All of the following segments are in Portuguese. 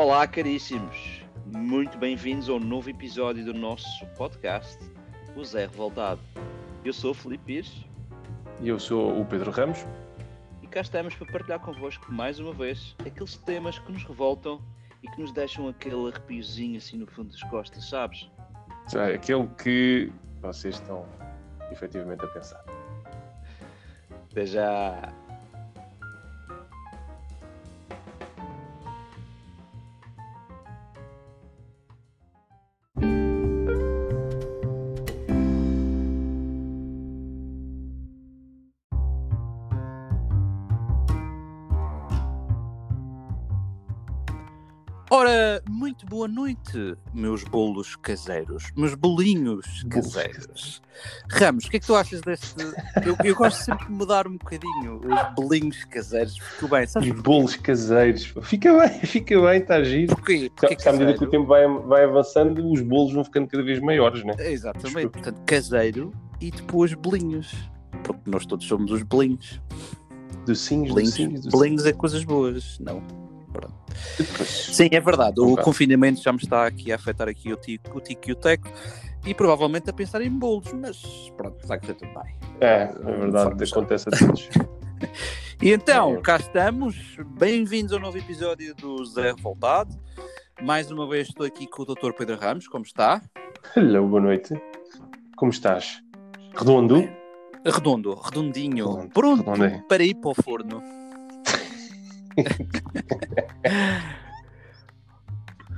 Olá, caríssimos. Muito bem-vindos a um novo episódio do nosso podcast, O Zé Revoltado. Eu sou o Felipe Pires E eu sou o Pedro Ramos. e cá estamos para partilhar convosco mais uma vez aqueles temas que nos revoltam e que nos deixam aquele arrepiozinho assim no fundo das costas, sabes? É aquele que vocês estão efetivamente a pensar. Até já. Noite, meus bolos caseiros, meus bolinhos caseiros. Ramos, o que é que tu achas deste? Eu, eu gosto sempre de mudar um bocadinho os bolinhos caseiros, ficou bem, sabes Os bolos caseiros. Fica bem, fica bem, está giro. porquê? Porque Porque à medida que o tempo vai, vai avançando, os bolos vão ficando cada vez maiores, né? Exatamente, portanto, caseiro e depois bolinhos. Porque nós todos somos os bolinhos. Docinhos, Bolinhos, docinhos, docinhos. bolinhos é coisas boas, não? Sim, é verdade. O Concordo. confinamento já me está aqui a afetar aqui o tico, o tico e o teco. E provavelmente a pensar em bolos, mas pronto, está a correr tudo bem. É, é verdade, acontece a todos. E então, É. cá estamos. Bem-vindos ao novo episódio do Zé Revoltado. Mais uma vez estou aqui com o Dr. Pedro Ramos. Como está? Hello, boa noite. Como estás? Redondo? Redondo, redondinho. Redondo, Pronto redondinho. para ir para o forno.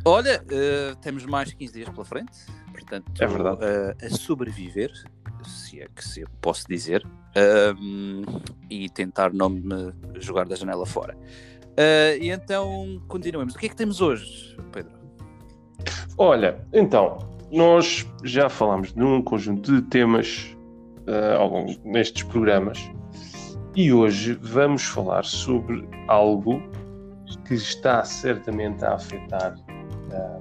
Olha, eh, temos mais 15 dias pela frente, portanto, É verdade. eh, a sobreviver, se é que se posso dizer, ahm, e tentar não me jogar da janela fora. Eh, e então, continuemos. O que é que temos hoje, Pedro? Olha, então, nós já falámos de um conjunto de temas nestes programas e hoje vamos falar sobre algo que está certamente a afetar ah,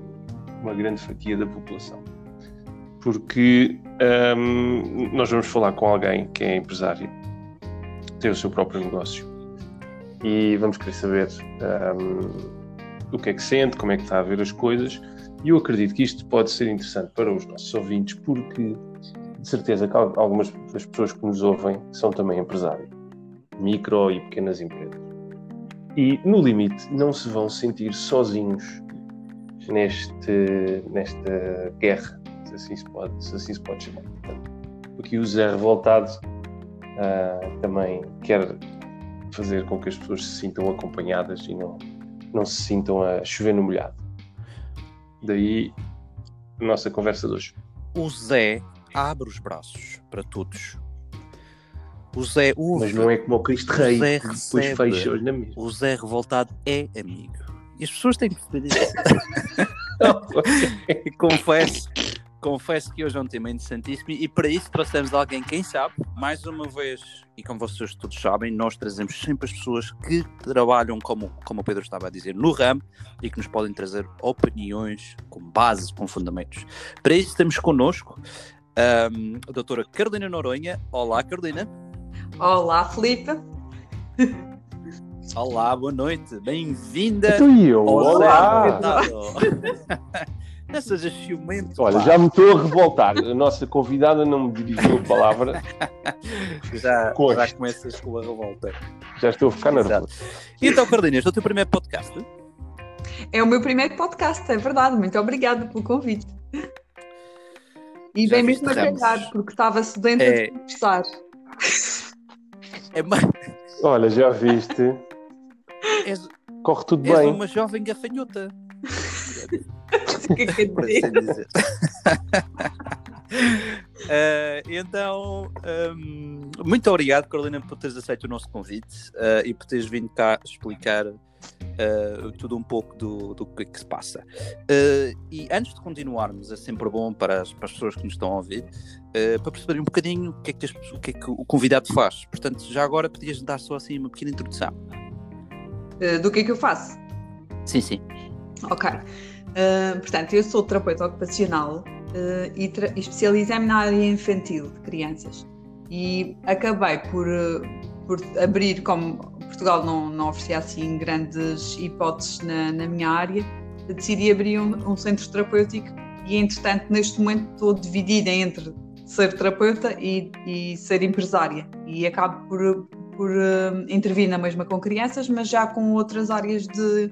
uma grande fatia da população. Porque ahm, nós vamos falar com alguém que é empresário, tem o seu próprio negócio e vamos querer saber ahm, o que é que sente, como é que está a ver as coisas e eu acredito que isto pode ser interessante para os nossos ouvintes, porque de certeza que al- algumas das pessoas que nos ouvem são também empresários, micro e pequenas empresas. E, no limite, não se vão sentir sozinhos neste, nesta guerra, se assim se pode, se assim se pode chamar. Portanto, o Zé Revoltado ah, também quer fazer com que as pessoas se sintam acompanhadas e não, não se sintam a chover no molhado. Daí a nossa conversa de hoje. O Zé abre os braços para todos. O Zé ouve. Mas não é como o Cristo Rei, Zé que depois fecha-os na mesma. O Zé revoltado é amigo. E as pessoas têm que perceber isso. Confesso, confesso que hoje é um tema interessantíssimo e para isso trouxemos alguém, quem sabe, mais uma vez, e como vocês todos sabem, nós trazemos sempre as pessoas que trabalham, como, como o Pedro estava a dizer, no ramo e que nos podem trazer opiniões com base, com fundamentos. Para isso temos connosco ahm, a doutora Carolina Noronha. Olá, Carolina. Olá, Felipe. Olá, boa noite. Bem-vinda. Então e eu? Olá! Não sejas ciumento. Olha, pá. já me estou a revoltar. A nossa convidada não me dirigiu a palavra. Já, já começas com a revolta. Já estou a ficar nervoso. Então, Carolina, este é o teu primeiro podcast? É o meu primeiro podcast, é verdade. Muito obrigada pelo convite. E Já bem mesmo a calhar, porque estava sedenta É. de conversar. É uma, Olha, já viste? és, Corre tudo és bem. uma jovem gafanhota. O que é que quer por dizer? Eh, então, hum, muito obrigado, Carolina, por teres aceito o nosso convite eh, e por teres vindo cá explicar eh, tudo um pouco do, do que é que se passa. Eh, e antes de continuarmos, é sempre bom para as, para as pessoas que nos estão a ouvir, eh, para perceberem um bocadinho o que, é que as- o que é que o convidado faz. Portanto, já agora podias dar só assim uma pequena introdução. Do que é que eu faço? Sim, sim. Ok. Uh, portanto, eu sou terapeuta ocupacional uh, e, tra- e especializei-me na área infantil de crianças. E acabei por, uh, por abrir, como Portugal não, não oferecia assim grandes hipóteses na, na minha área, decidi abrir um, um centro terapêutico e, entretanto, neste momento estou dividida entre ser terapeuta e, e ser empresária e acabo por, por uh, intervir na mesma com crianças, mas já com outras áreas de,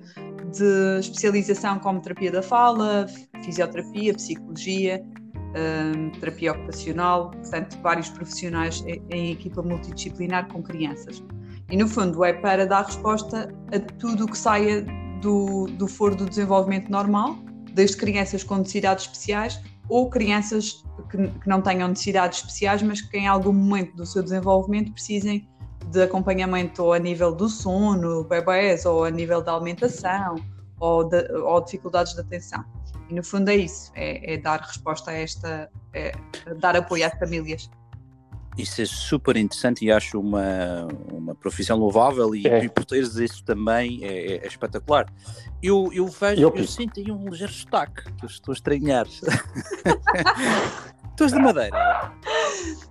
de especialização como terapia da fala, fisioterapia, psicologia, uh, terapia ocupacional, portanto, vários profissionais em, em equipa multidisciplinar com crianças. E no fundo é para dar resposta a tudo o que saia do, do foro do desenvolvimento normal, desde crianças com necessidades especiais ou crianças que, que, não tenham necessidades especiais, mas que em algum momento do seu desenvolvimento precisem de acompanhamento ou a nível do sono, bebés, ou a nível da alimentação, ou, de, ou dificuldades de atenção. E no fundo é isso, é, é dar resposta a esta, é, dar apoio às famílias. Isso é super interessante e acho uma, uma profissão louvável e, é. e por teres isso também é, é, é espetacular. Eu, eu vejo, eu, eu sinto aí um ligeiro destaque que eu estou a estranhar. tu és da Madeira?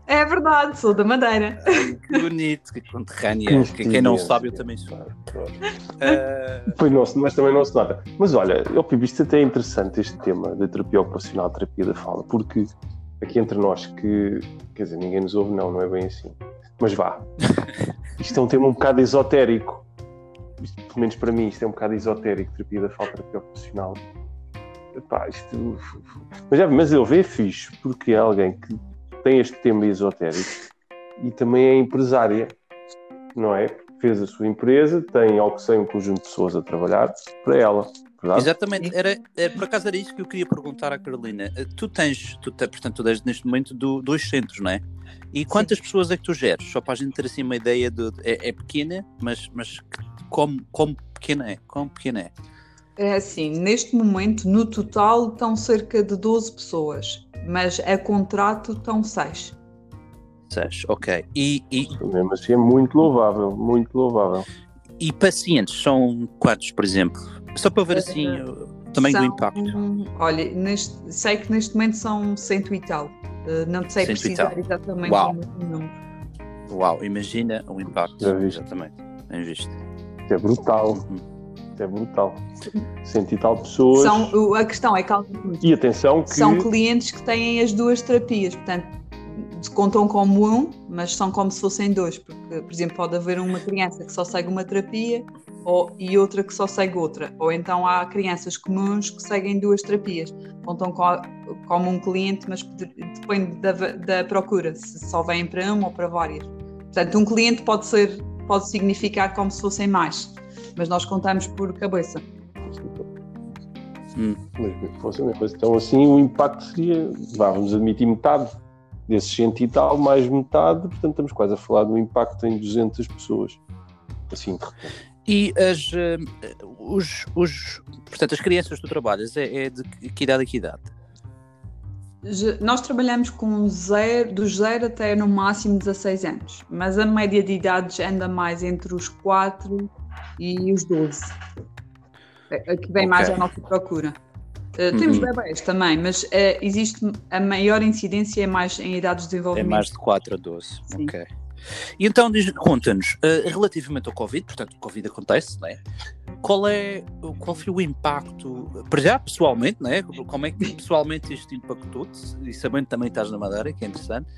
É verdade, sou da Madeira. Ai, que bonito, que conterrânea. Que, quem não sabe, eu também sou. Uh... Foi nosso, mas também não se nota. Mas olha, eu isto até é interessante este tema da terapia ocupacional, terapia da fala, porque aqui entre nós que, quer dizer, ninguém nos ouve, não, não é bem assim. Mas vá. Isto é um tema um bocado esotérico. Isto, pelo menos para mim, isto é um bocado esotérico, terapia da fala, terapia ocupacional. Epá, isto... mas, é, mas eu vejo fixe, porque é alguém que tem este tema esotérico e também é empresária, não é? Fez a sua empresa, tem algo que sei um conjunto de pessoas a trabalhar para ela. Verdade? Exatamente, era, era, por acaso era isso que eu queria perguntar à Carolina. Eh, tu tens, tu, portanto, tu tens neste momento do, dois centros, não é? E quantas Sim. pessoas é que tu geres? Só para a gente ter assim uma ideia de. É, é pequena, mas, mas como, como pequena é? Como pequena é? É assim, neste momento, no total, estão cerca de 12 pessoas, mas a contrato estão 6. 6, ok. E, e... Mesmo assim é muito louvável, muito louvável. E pacientes são quantos, por exemplo? Só para ver assim uh, o tamanho são, do impacto. Olha, neste, sei que neste momento são cento e tal. Uh, não sei precisar exatamente Uau. o número. Uau, imagina o impacto. Já viste. Exatamente. Bem visto. É brutal. Uhum. É brutal. Cento e tal pessoas. São, a questão é que e atenção que... são clientes que têm as duas terapias, portanto contam como um, mas são como se fossem dois, porque, por exemplo, pode haver uma criança que só segue uma terapia ou, e outra que só segue outra, ou então há crianças comuns que seguem duas terapias, contam co como um cliente, mas depende da, da procura, se só vêm para uma ou para várias. Portanto, um cliente pode ser, pode significar como se fossem mais, mas nós contamos por cabeça. Hum. Mas. Então, assim, o impacto seria, vá, vamos admitir metade desses 100 e tal, mais metade, portanto estamos quase a falar do impacto em 200 pessoas. Assim, de repente. E as, uh, os, os, portanto, as crianças que tu trabalhas, é, é de que idade a que idade? Nós trabalhamos com zero, dos 0 até no máximo 16 anos, mas a média de idades anda mais entre os 4 e os 12. Aqui vem okay. mais a nossa procura. Uh, uhum. Temos bebés também, mas uh, existe a maior incidência é mais em idades de desenvolvimento. É mais de 4 a 12. Sim. Ok. E então conta-nos, uh, relativamente ao Covid, portanto, o Covid acontece, né? Qual é qual foi o impacto, para já pessoalmente, né? Como é que pessoalmente isto impactou-te? E sabendo também estás na Madeira, que é interessante,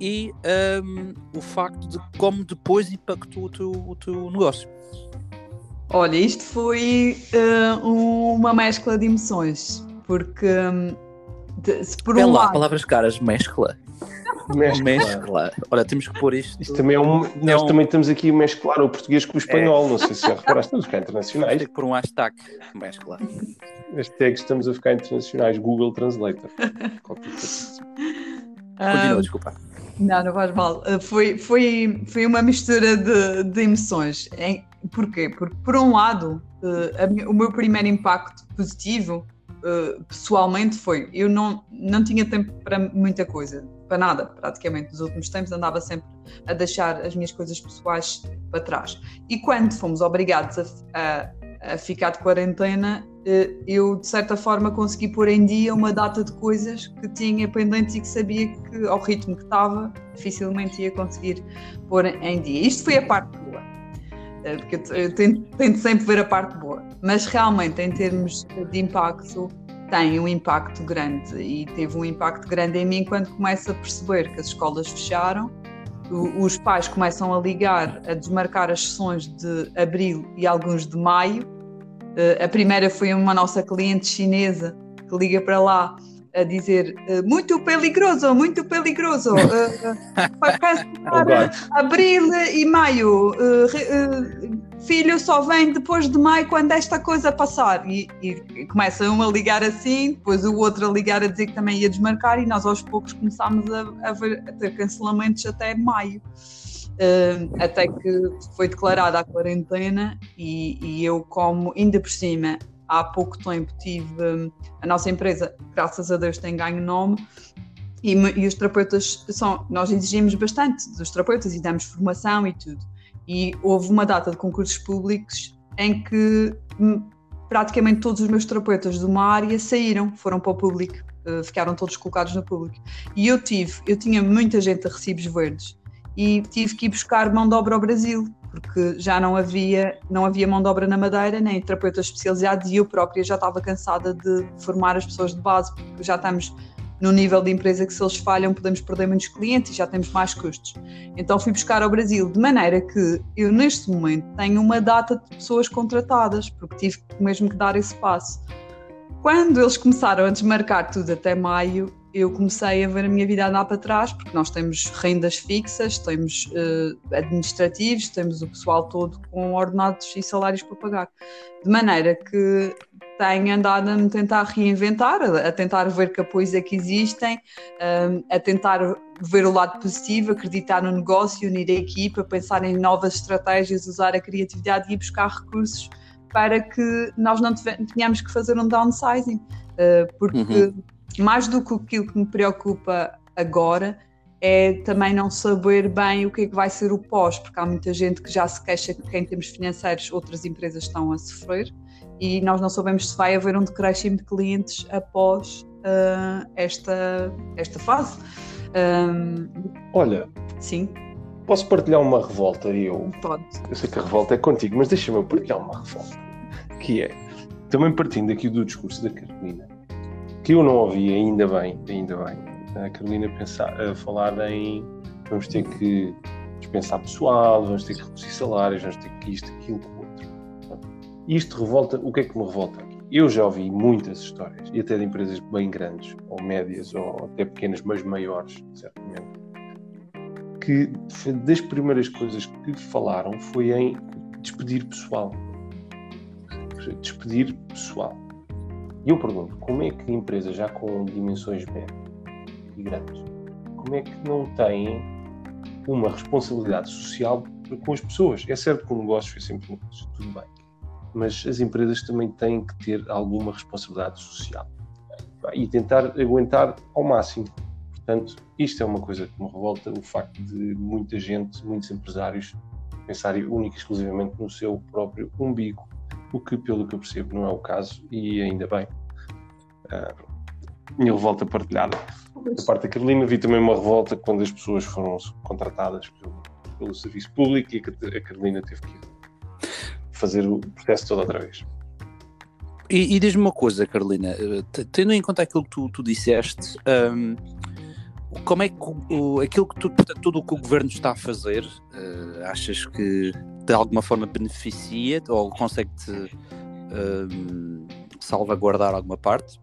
e um, ehm, o facto de como depois impactou o teu, o teu negócio. Olha, isto foi uh, uma mescla de emoções, porque um, de, se por um lá, lado... palavras caras, mescla. Mescla. mescla. Olha, temos que pôr isto. isto também é um, nós é um... também estamos aqui a mesclar o português com o espanhol, é. não sei se já reparaste, estamos a ficar internacionais. Tem que pôr um hashtag, mescla. Hashtag estamos a ficar internacionais, Google Translator. Continua, um, desculpa. Não, não faz mal. Uh, foi, foi, foi uma mistura de, de emoções. Em, Porquê? Porque, por um lado, uh, a, o meu primeiro impacto positivo, uh, pessoalmente, foi: eu não, não tinha tempo para muita coisa, para nada, praticamente. Nos últimos tempos andava sempre a deixar as minhas coisas pessoais para trás. E quando fomos obrigados a, a, a ficar de quarentena, uh, eu, de certa forma, consegui pôr em dia uma data de coisas que tinha pendentes e que sabia que, ao ritmo que estava, dificilmente ia conseguir pôr em dia. Isto foi a parte boa. eh, porque eu tento, tento, sempre ver a parte boa, mas realmente em termos de impacto tem um impacto grande e teve um impacto grande em mim quando começo a perceber que as escolas fecharam, os pais começam a ligar, a desmarcar as sessões de abril e alguns de maio. Eh, a primeira foi uma nossa cliente chinesa que liga para lá a dizer uh, muito peligroso, muito peligroso, uh, uh, para oh abril e maio, filho só vem depois de maio quando esta coisa passar. E, e começa um a ligar assim, depois o outro a ligar a dizer que também ia desmarcar, e nós aos poucos começámos a, a, ver, a ter cancelamentos até maio. até que foi declarada a quarentena e, e eu como ainda por cima há pouco tempo tive hum, a nossa empresa, graças a Deus, tem ganho nome. E, e, os terapeutas são, nós exigimos bastante dos terapeutas e damos formação e tudo. E houve uma data de concursos públicos em que hum, praticamente todos os meus terapeutas de uma área saíram, foram para o público, uh, ficaram todos colocados no público. E eu tive, eu tinha muita gente a recibos verdes e tive que ir buscar mão de obra ao Brasil porque já não havia, não havia mão de obra na Madeira, nem terapeutas especializados, e eu própria já estava cansada de formar as pessoas de base, porque já estamos no nível de empresa que se eles falham podemos perder muitos clientes e já temos mais custos. Então fui buscar ao Brasil, de maneira que eu neste momento tenho uma data de pessoas contratadas, porque tive mesmo que dar esse passo. Quando eles começaram a desmarcar tudo até maio, eu comecei a ver a minha vida andar para trás, porque nós temos rendas fixas, temos uh, administrativos, temos o pessoal todo com ordenados e salários para pagar. De maneira que tenho andado a me tentar reinventar, a, tentar ver que apoios é que existem, um, a tentar ver o lado positivo, acreditar no negócio, unir a equipa, pensar em novas estratégias, usar a criatividade e buscar recursos para que nós não tenhamos que fazer um downsizing, uh, porque. Uhum mais do que aquilo que me preocupa agora é também não saber bem o que é que vai ser o pós, porque há muita gente que já se queixa que em termos financeiros outras empresas estão a sofrer e nós não sabemos se vai haver um decréscimo de clientes após uh, esta, esta fase. Um, Olha, sim. Posso partilhar uma revolta? Eu, Pode. Eu sei que a revolta é contigo, mas deixa-me partilhar uma revolta. Que é, também partindo aqui do discurso da Carolina, que eu não ouvi ainda bem, ainda bem, a Carolina pensar, falar em vamos ter que dispensar pessoal, vamos ter que reduzir salários, vamos ter que isto, aquilo, o outro. Isto revolta, o que é que me revolta aqui? Eu já ouvi muitas histórias, e até de empresas bem grandes, ou médias, ou até pequenas, mas maiores, certamente, que das primeiras coisas que falaram foi em despedir pessoal. Despedir pessoal. E eu pergunto, como é que empresas já com dimensões médias e grandes, como é que não têm uma responsabilidade social com as pessoas? É certo que o negócio é sempre um negócio, tudo bem, mas as empresas também têm que ter alguma responsabilidade social e tentar aguentar ao máximo. Portanto, isto é uma coisa que me revolta, o facto de muita gente, muitos empresários pensarem única e exclusivamente no seu próprio umbigo o que, pelo que eu percebo, não é o caso, e ainda bem. Uh, minha revolta partilhada. Da parte da Carolina, vi também uma revolta quando as pessoas foram contratadas pelo, pelo serviço público e a Carolina teve que fazer o processo todo outra vez. E, e diz-me uma coisa, Carolina, eh, tendo em conta aquilo que tu, tu disseste, um, como é que o, aquilo que tu, portanto, tudo o que o governo está a fazer, uh, achas que de alguma forma beneficia ou consegue-te uh, salvaguardar alguma parte?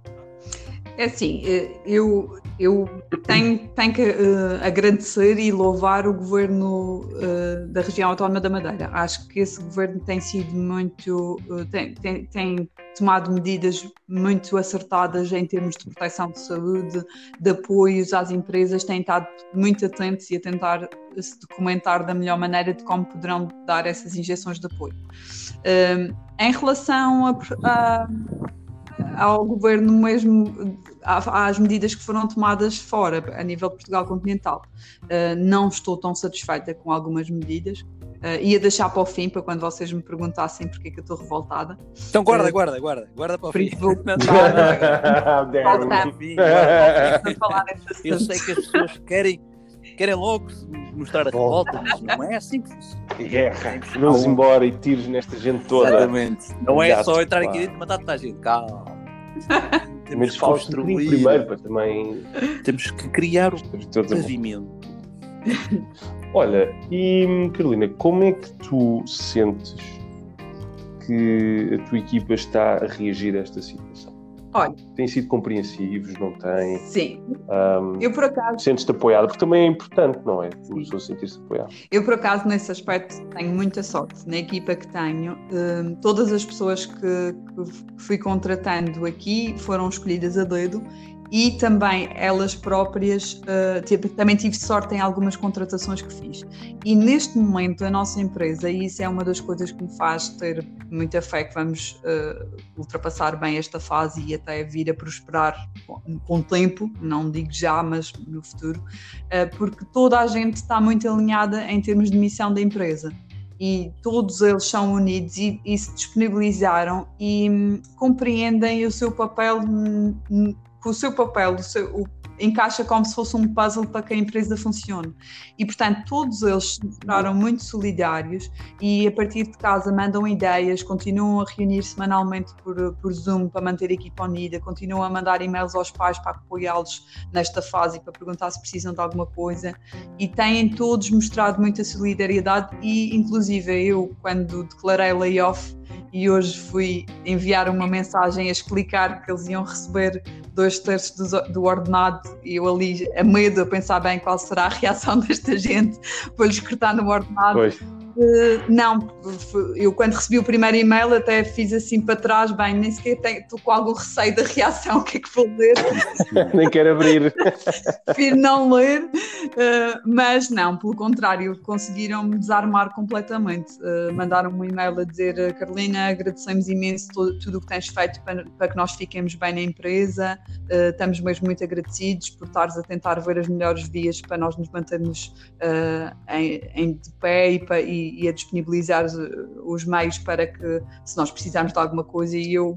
É assim, eh, eu, eu tenho, tenho que uh, agradecer e louvar o governo uh, da região autónoma da Madeira. Acho que esse governo tem sido muito. Uh, tem, tem, tem, tomado medidas muito acertadas em termos de proteção de saúde, de apoios às empresas, tem estado muito atentos e a tentar se documentar da melhor maneira de como poderão dar essas injeções de apoio. em relação a, a ao governo mesmo às medidas que foram tomadas fora, a nível de Portugal continental. Uh, não estou tão satisfeita com algumas medidas. Uh, ia deixar para o fim, para quando vocês me perguntassem porque é que eu estou revoltada. Então guarda, uh, guarda, guarda, guarda para o fim. Vou Eu sei que as pessoas querem, querem logo mostrar a revolta, mas não é assim que funciona. Guerra, vamos embora e tiros nesta gente toda. Exatamente. Não é Exato, só entrar pá. aqui dentro e matar toda a gente. Calma. Temos que construir, primeiro para também. temos que criar o pavimento. Olha, e Carolina, como é que tu sentes que a tua equipa está a reagir a esta situação? Olha. Têm sido compreensivos, não têm? Sim, Ahm, eu por acaso Sentes-te apoiada, porque também é importante, não é? Uma pessoa sentir-se apoiada. Eu, por acaso, nesse aspecto, tenho muita sorte. Na equipa que tenho, todas as pessoas que, que fui contratando aqui foram escolhidas a dedo e também elas próprias, uh, também tive sorte em algumas contratações que fiz. E neste momento, a nossa empresa, e isso é uma das coisas que me faz ter muita fé que vamos uh, ultrapassar bem esta fase e até vir a prosperar com, o tempo, não digo já, mas no futuro, uh, porque toda a gente está muito alinhada em termos de missão da empresa e todos eles são unidos e, e se disponibilizaram e hum, compreendem o seu papel o seu papel o seu, o, encaixa como se fosse um puzzle para que a empresa funcione. E, portanto, todos eles se muito solidários e, a partir de casa, mandam ideias, continuam a reunir semanalmente por, por Zoom para manter a equipa unida, continuam a mandar e-mails aos pais para apoiá-los nesta fase e para perguntar se precisam de alguma coisa. E têm todos mostrado muita solidariedade e, inclusive, eu, quando declarei layoff, e hoje fui enviar uma mensagem a explicar que eles iam receber dois terços do, do ordenado e eu ali a medo a pensar bem qual será a reação desta gente para lhes cortar no ordenado. Pois. Uh, não, eu quando recebi o primeiro e-mail até fiz assim para trás, bem, nem sequer estou com algum receio da reação, o que é que vou ler? nem quero abrir. Prefiro não ler, uh, mas não, pelo contrário, conseguiram me desarmar completamente. Uh, mandaram um e-mail a dizer, Carolina, agradecemos imenso todo, tudo o que tens feito para, para, que nós fiquemos bem na empresa, estamos mesmo muito agradecidos por estares a tentar ver as melhores vias para nós nos mantermos em, em de pé e, para, e e a disponibilizar os meios para que, se nós precisarmos de alguma coisa, e eu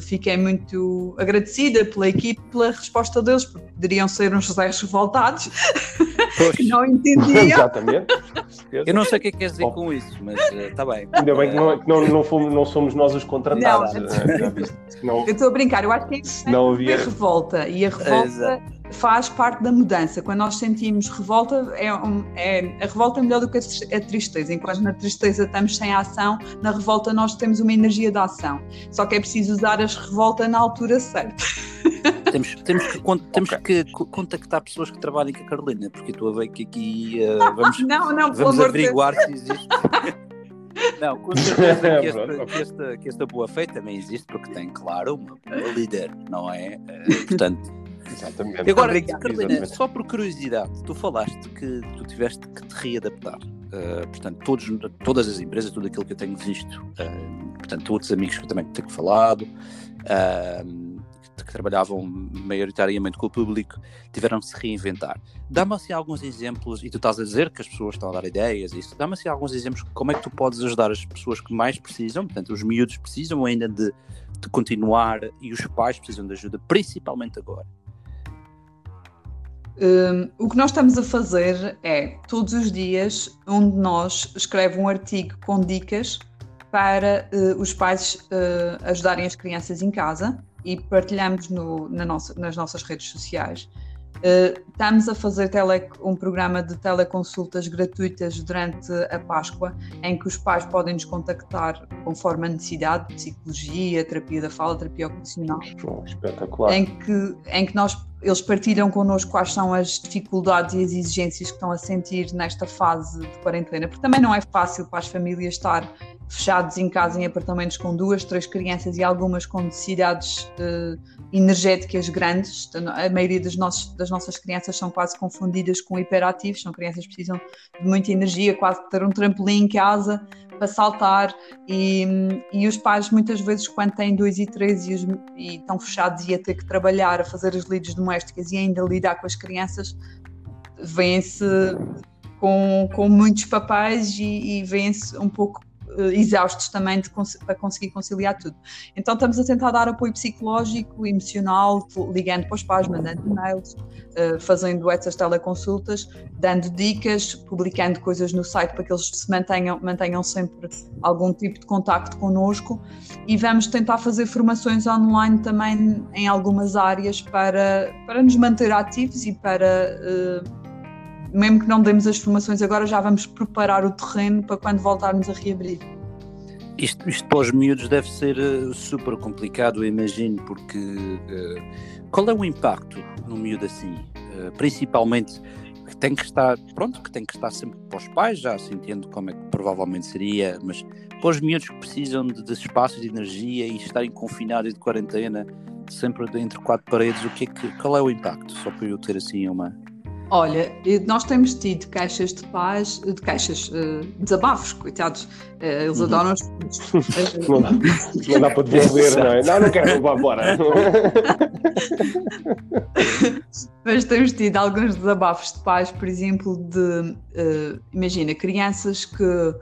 fiquei muito agradecida pela equipe, pela resposta deles, porque poderiam ser uns Josés revoltados que não entendiam. Exatamente. Eu não sei o que é que queres dizer Bom, com isso, mas está uh, bem. Ainda bem que não, que não, não, fomos, não somos nós os contratados. Não, eu estou a brincar, eu acho que é não havia... revolta e a revolta faz parte da mudança. Quando nós sentimos revolta, é, um, é a revolta é melhor do que a tristeza. Enquanto na tristeza estamos sem ação, na revolta nós temos uma energia de ação. Só que é preciso usar as revolta na altura certa. Temos, temos, que, temos okay. que contactar pessoas que trabalhem com a Carolina, porque estou a ver que aqui uh, vamos, não, não, vamos averiguar se existe. Não, com certeza que esta, que, esta, que esta boa fé também existe, porque tem, claro, uma boa líder, não é? Uh, portanto, Exatamente. Agora. Carolina, só por curiosidade, tu falaste que tu tiveste que te readaptar. Uh, portanto, todos, todas as empresas, tudo aquilo que eu tenho visto, uh, portanto, outros amigos que eu também tenho falado, uh, que, que trabalhavam maioritariamente com o público, tiveram que se reinventar. Dá-me assim alguns exemplos, e tu estás a dizer que as pessoas estão a dar ideias, isso, dá-me assim alguns exemplos de como é que tu podes ajudar as pessoas que mais precisam, portanto, os miúdos precisam ainda de, de continuar e os pais precisam de ajuda, principalmente agora. Um, o que nós estamos a fazer é, todos os dias, um de nós escreve um artigo com dicas para uh, os pais uh, ajudarem as crianças em casa e partilhamos no, na nossa, nas nossas redes sociais. Uh, estamos a fazer tele, um programa de teleconsultas gratuitas durante a Páscoa, em que os pais podem nos contactar conforme a necessidade, psicologia, terapia da fala, terapia ocupacional. Espetacular. Em que, em que nós, eles partilham connosco quais são as dificuldades e as exigências que estão a sentir nesta fase de quarentena, porque também não é fácil para as famílias estar fechados em casa em apartamentos com duas, três crianças e algumas com necessidades uh, energéticas grandes. A maioria das, nossos, das nossas crianças são quase confundidas com hiperativos, são crianças que precisam de muita energia, quase ter um trampolim em casa para saltar e, e os pais muitas vezes quando têm dois e três e, os, e estão fechados e a ter que trabalhar, a fazer as lides domésticas e ainda lidar com as crianças, vêm-se com, com muitos papéis e, e vêm-se um pouco exaustos também para conseguir conciliar tudo. Então estamos a tentar dar apoio psicológico, emocional, ligando para os pais, mandando e-mails, uh, fazendo essas teleconsultas, dando dicas, publicando coisas no site para que eles se mantenham, mantenham sempre algum tipo de contacto connosco e vamos tentar fazer formações online também em algumas áreas para, para nos manter ativos e para uh, mesmo que não demos as formações agora, já vamos preparar o terreno para quando voltarmos a reabrir. Isto, isto para os miúdos deve ser uh, super complicado, eu imagino, porque uh, qual é o impacto no miúdo assim? Uh, principalmente que tem que estar, pronto, que tem que estar sempre para os pais, já se entende como é que provavelmente seria, mas para os miúdos que precisam de, de espaço de energia e estarem confinados de quarentena, sempre entre quatro paredes, o que é que, qual é o impacto? Só para eu ter assim uma, Olha, nós temos tido caixas de paz, de caixas, uh, desabafos, coitados. Uh, eles uhum. adoram os. não, dá, não dá para devolver, não é? Não, não quero levar embora. Mas temos tido alguns desabafos de pais, por exemplo, de. Uh, imagina, crianças que um,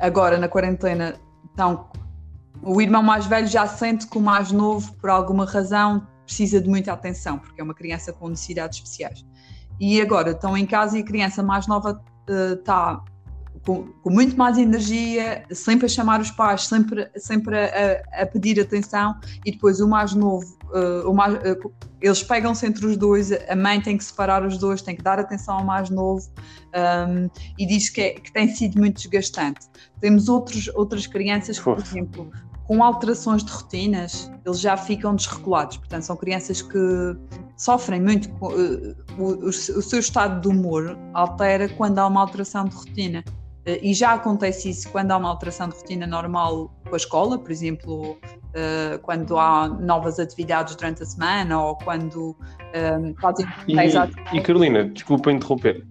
agora na quarentena estão. O irmão mais velho já sente que o mais novo, por alguma razão, precisa de muita atenção, porque é uma criança com necessidades especiais e agora estão em casa e a criança mais nova está uh, com, com, muito mais energia, sempre a chamar os pais, sempre, sempre a, a pedir atenção, e depois o mais novo, uh, o mais, uh, eles pegam-se entre os dois, a mãe tem que separar os dois, tem que dar atenção ao mais novo, um, e diz que, é, que tem sido muito desgastante. Temos outros, outras crianças que, por exemplo, com alterações de rotinas, eles já ficam desregulados. Portanto, são crianças que sofrem muito. Uh, o, o, o, seu estado de humor altera quando há uma alteração de rotina. Uh, e já acontece isso quando há uma alteração de rotina normal com a escola, por exemplo, uh, quando há novas atividades durante a semana ou quando fazem. E, e Carolina, desculpa interromper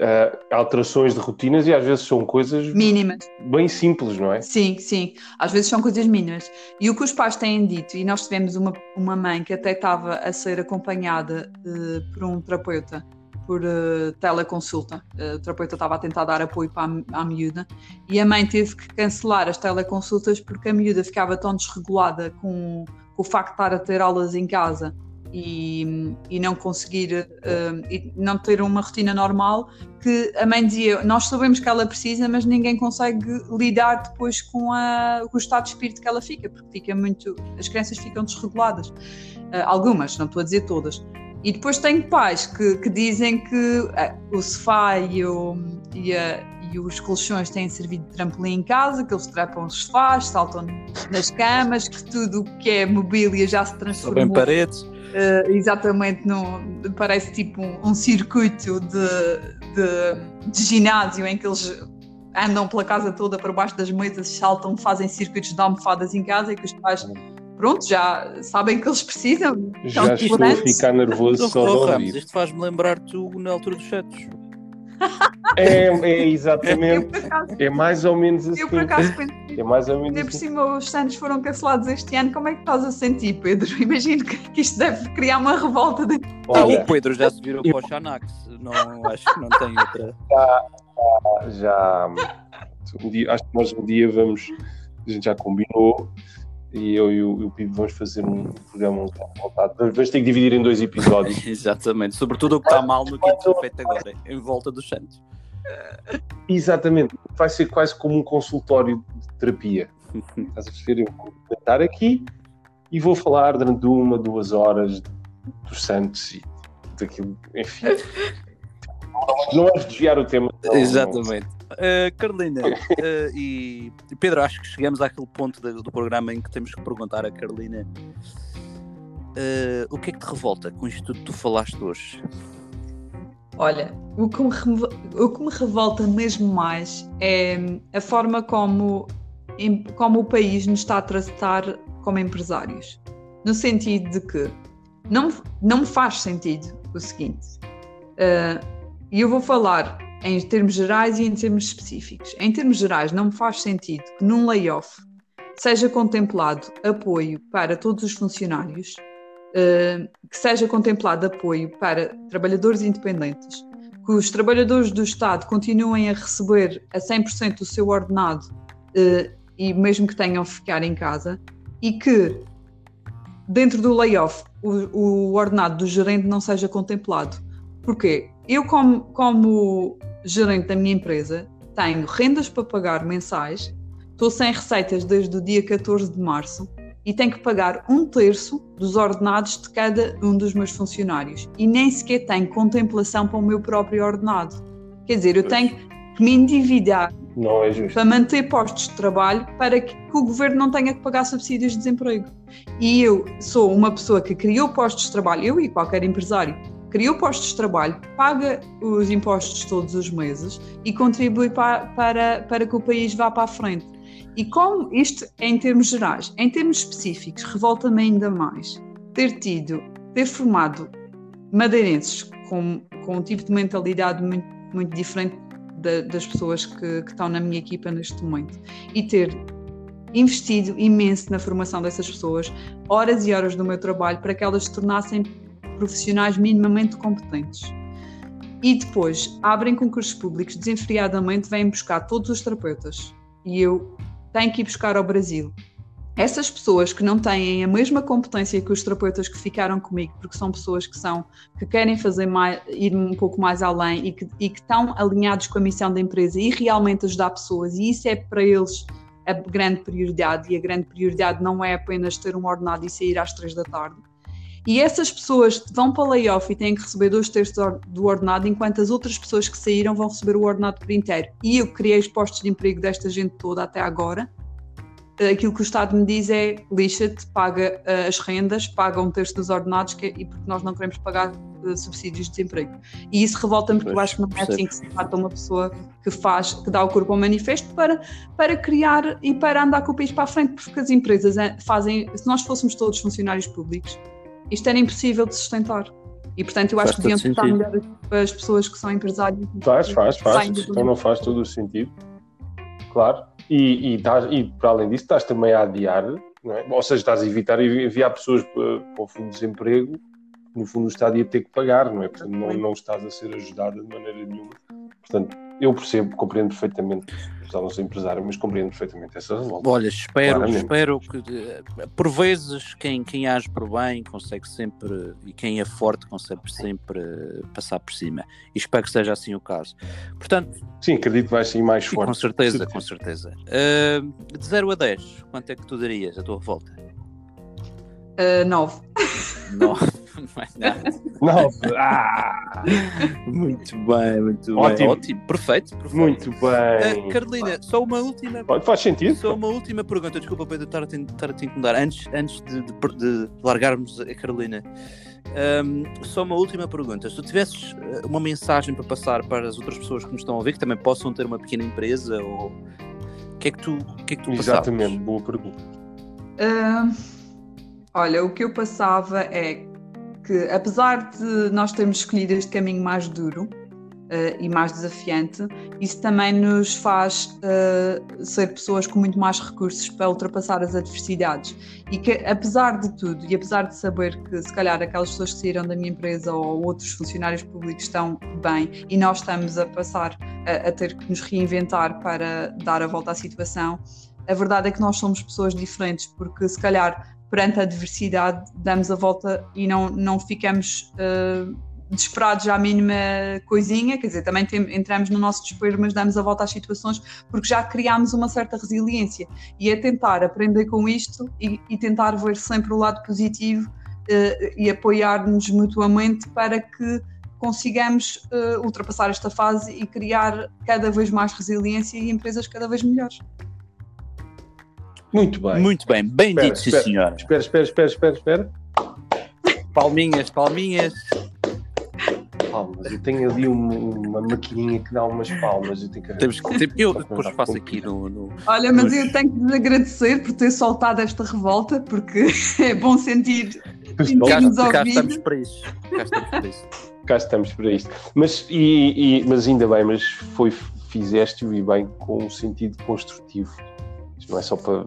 uh, alterações de rotinas e às vezes são coisas mínimas, bem simples, não é? Sim, sim, às vezes são coisas mínimas. E o que os pais têm dito, e nós tivemos uma, uma mãe que até estava a ser acompanhada uh, por um terapeuta por uh, teleconsulta. Uh, o terapeuta estava a tentar dar apoio para a, a miúda e a mãe teve que cancelar as teleconsultas porque a miúda ficava tão desregulada com, com o facto de estar a ter aulas em casa e, e não conseguir uh, e não ter uma rotina normal que a mãe dizia nós sabemos que ela precisa mas ninguém consegue lidar depois com, a, com o estado de espírito que ela fica porque fica muito as crianças ficam desreguladas uh, algumas não estou a dizer todas e depois tenho pais que, que dizem que uh, o sofá e, o, e, a, e os colchões têm servido de trampolim em casa, que eles trepam os sofás, saltam nas camas, que tudo o que é mobília já se transformou. Sobem paredes uh, exatamente no, parece tipo um, um circuito de, de, de, ginásio em que eles andam pela casa toda para baixo das mesas, saltam, fazem circuitos de almofadas em casa e que os pais pronto, já sabem que eles precisam. Já estou a ficar nervoso só de ouvir. Isto faz-me lembrar tu na altura dos fetos. É, é exatamente. Acaso, é mais ou menos assim. Eu por acaso pensei, é mais ou menos assim. por cima os Santos foram cancelados este ano. Como é que estás a sentir, Pedro? Imagino que, que isto deve criar uma revolta. De... Olha, o Pedro já se virou eu... para o Xanax. Não, acho que não tem outra. Já, já um dia, acho que nós um dia vamos. A gente já combinou e eu e o, o Pipo vamos fazer um programa voltado. Vamos ter que dividir em dois episódios. Exatamente, sobretudo o que está mal no que é feito agora, em volta dos Santos. Exatamente, vai ser quase como um consultório de terapia. Estás a perceber? Eu vou estar aqui e vou falar durante uma, duas horas dos Santos e daquilo, enfim. Não é desviar o tema. Não, Exatamente. Uh, Carolina uh, e Pedro, acho que chegamos àquele ponto do, do programa em que temos que perguntar a Carolina uh, o que é que te revolta com isto tudo que tu falaste hoje? Olha, o que, me, o que me revolta mesmo mais é a forma como, como o país nos está a tratar como empresários. No sentido de que não, não me faz sentido o seguinte, e eu vou falar em termos gerais e em termos específicos. Em termos gerais, não me faz sentido que num layoff seja contemplado apoio para todos os funcionários, uh, que seja contemplado apoio para trabalhadores independentes, que os trabalhadores do Estado continuem a receber a 100% o seu ordenado uh, e mesmo que tenham que ficar em casa, e que dentro do layoff o, o ordenado do gerente não seja contemplado. Porquê? Eu, como, como gerente da minha empresa, tenho rendas para pagar mensais, estou sem receitas desde o dia 14 de março e tenho que pagar um terço dos ordenados de cada um dos meus funcionários e nem sequer tenho contemplação para o meu próprio ordenado. Quer dizer, eu tenho que me endividar é para manter postos de trabalho para que, que, o governo não tenha que pagar subsídios de desemprego. E eu sou uma pessoa que criou postos de trabalho, eu e qualquer empresário, criou postos de trabalho, paga os impostos todos os meses e contribui para, para, para que o país vá para a frente. E como isto em termos gerais, em termos específicos, revolta-me ainda mais ter tido, ter formado madeirenses com, com um tipo de mentalidade muito, muito diferente da, das pessoas que, que estão na minha equipa neste momento e ter investido imenso na formação dessas pessoas, horas e horas do meu trabalho para que elas se tornassem profissionais minimamente competentes. E depois abrem concursos públicos, desenfreadamente vêm buscar todos os terapeutas. E eu têm que ir buscar ao Brasil. Essas pessoas que não têm a mesma competência que os terapeutas que ficaram comigo, porque são pessoas que são que querem fazer mais, ir um pouco mais além e que, e que estão alinhados com a missão da empresa e realmente ajudar pessoas, e isso é para eles a grande prioridade, e a grande prioridade não é apenas ter um ordenado e sair às três da tarde. E essas pessoas vão para layoff e têm que receber dois terços do ordenado, enquanto as outras pessoas que saíram vão receber o ordenado por inteiro. E eu criei os postos de emprego desta gente toda até agora. Aquilo que o Estado me diz é lixa-te, paga uh, as rendas, paga um terço dos ordenados que, e porque nós não queremos pagar uh, subsídios de desemprego. E isso revolta-me porque eu acho que não é assim que se trata uma pessoa que faz, que dá o corpo ao manifesto para, para criar e para andar com o país para a frente, porque as empresas eh, fazem, se nós fôssemos todos funcionários públicos, isto era impossível de sustentar. E portanto eu acho que deviam tratar melhor as pessoas que são empresários. Faz, faz, faz. Então não faz todo o sentido. Claro. E, e, e para além disso estás também a adiar, é? ou seja, estás a evitar enviar pessoas para, para o fundo de desemprego, no fundo o Estado ia ter que pagar, não é? Portanto, não, não estás a ser ajudada de maneira nenhuma. Portanto, eu percebo, compreendo perfeitamente do nosso empresário, mas compreendo perfeitamente essa revolta. Olha, espero, claramente. espero que, por vezes, quem, quem age por bem consegue sempre, e quem é forte consegue sempre passar por cima. E espero que seja assim o caso. Portanto, Sim, acredito que vai ser mais forte. Com certeza, com certeza. Uh, de 0 a 10, quanto é que tu darias a tua volta? Ah, uh, 9. mais nada. Ah. Muito bem, muito Ótimo. bem. Ótimo, perfeito, perfeito. Muito bem. Uh, Carolina, só uma última. Pode, faz sentido? Só uma última pergunta. Desculpa, Pedro, estar a te, estar a te incomodar. Antes, antes de, de, de largarmos a Carolina. Um, só uma última pergunta. Se tu tivesses eh, uma mensagem para passar para as outras pessoas que nos estão a ouvir, que também possam ter uma pequena empresa, ou o que é que tu, que é que tu Exatamente, passavas? boa pergunta. Uh, olha, o que eu passava é que, apesar de nós termos escolhido este caminho mais duro uh, e mais desafiante, isso também nos faz uh, ser pessoas com muito mais recursos para ultrapassar as adversidades. E que, apesar de tudo, e apesar de saber que, se calhar, aquelas pessoas que saíram da minha empresa ou outros funcionários públicos estão bem e nós estamos a passar a, a ter que nos reinventar para dar a volta à situação, a verdade é que nós somos pessoas diferentes, porque se calhar perante a adversidade damos a volta e não, não ficamos uh, desesperados à mínima coisinha, quer dizer, também tem, entramos no nosso desespero, mas damos a volta às situações porque já criámos uma certa resiliência e é tentar aprender com isto e, e tentar ver sempre o lado positivo uh, e apoiar-nos mutuamente para que consigamos uh, ultrapassar esta fase e criar cada vez mais resiliência e empresas cada vez melhores. Muito bem. Muito bem, bem espera, dito, sim, espera, senhora. Espera, espera, espera, espera, espera. Palminhas, palminhas. Palmas, eu tenho ali uma, uma maquininha que dá umas palmas. Eu, tenho que... Temos que, eu depois faço aqui no, no, Olha, mas eu tenho que lhes agradecer por ter soltado esta revolta, porque é bom sentir. Cá, cá estamos para isso. Cá estamos para isso. Cá estamos para isto. Mas, e, e, mas ainda bem, mas foi, fizeste-o e bem com um sentido construtivo. Não é só para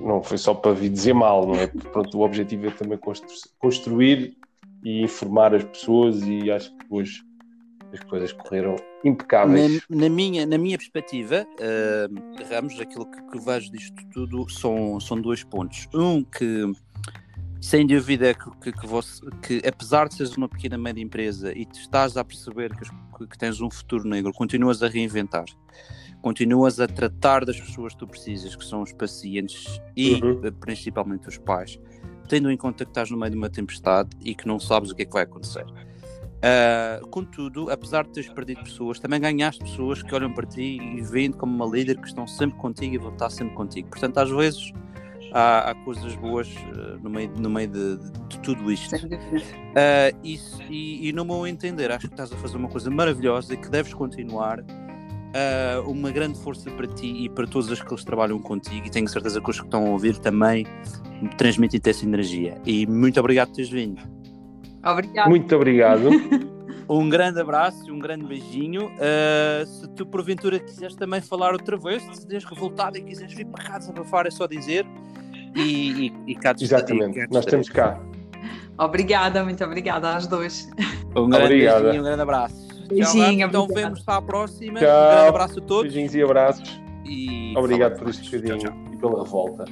não foi só para vir dizer mal, não é? Pronto, o objetivo é também construir e informar as pessoas e acho que hoje as coisas correram impecáveis. Na, na minha, na minha perspectiva, uh, Ramos, aquilo que, que vejo disto tudo são, são dois pontos. Um que sem dúvida que, que, que, você, que apesar de seres uma pequena média empresa e te estás a perceber que, que, tens um futuro negro, continuas a reinventar, continuas a tratar das pessoas que tu precisas, que são os pacientes e uhum. Eh, principalmente os pais, tendo em conta que estás no meio de uma tempestade e que não sabes o que é que vai acontecer. Uh, contudo, apesar de teres perdido pessoas, também ganhaste pessoas que olham para ti e veem como uma líder que estão sempre contigo e vão estar sempre contigo. Portanto, às vezes há, há coisas boas uh, no meio, no meio de, de, de tudo isto. Uh, isso, e, e, no meu entender, acho que estás a fazer uma coisa maravilhosa e que deves continuar. Uh, uma grande força para ti e para todos os que eles trabalham contigo, e tenho certeza que os que estão a ouvir também transmitem-te essa energia. E muito obrigado por teres vindo. Obrigado. Muito obrigado. Um grande abraço e um grande beijinho. Uh, se tu porventura quiseres também falar outra vez, se estiveres revoltado e quiseres vir para cá desabafar, é só dizer. E, e, e cá Exatamente, e cá nós estamos cá. Obrigada, muito obrigada às duas. Um grande Obrigada. beijinho, um grande abraço. Beijinho, então vemos para a próxima. Tchau. Um grande abraço a todos. Beijinhos e abraços. E obrigado por este bocadinho e pela revolta.